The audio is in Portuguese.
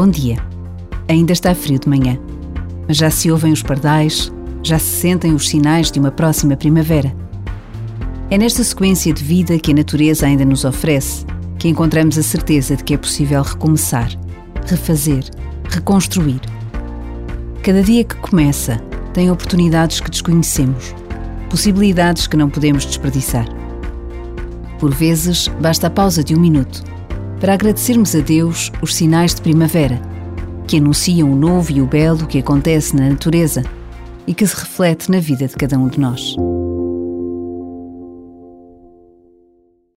Bom dia. Ainda está frio de manhã, mas já se ouvem os pardais, já se sentem os sinais de uma próxima primavera. É nesta sequência de vida que a natureza ainda nos oferece que encontramos a certeza de que é possível recomeçar, refazer, reconstruir. Cada dia que começa tem oportunidades que desconhecemos, possibilidades que não podemos desperdiçar. Por vezes, basta a pausa de um minuto para agradecermos a Deus os sinais de primavera, que anunciam o novo e o belo que acontece na natureza e que se reflete na vida de cada um de nós.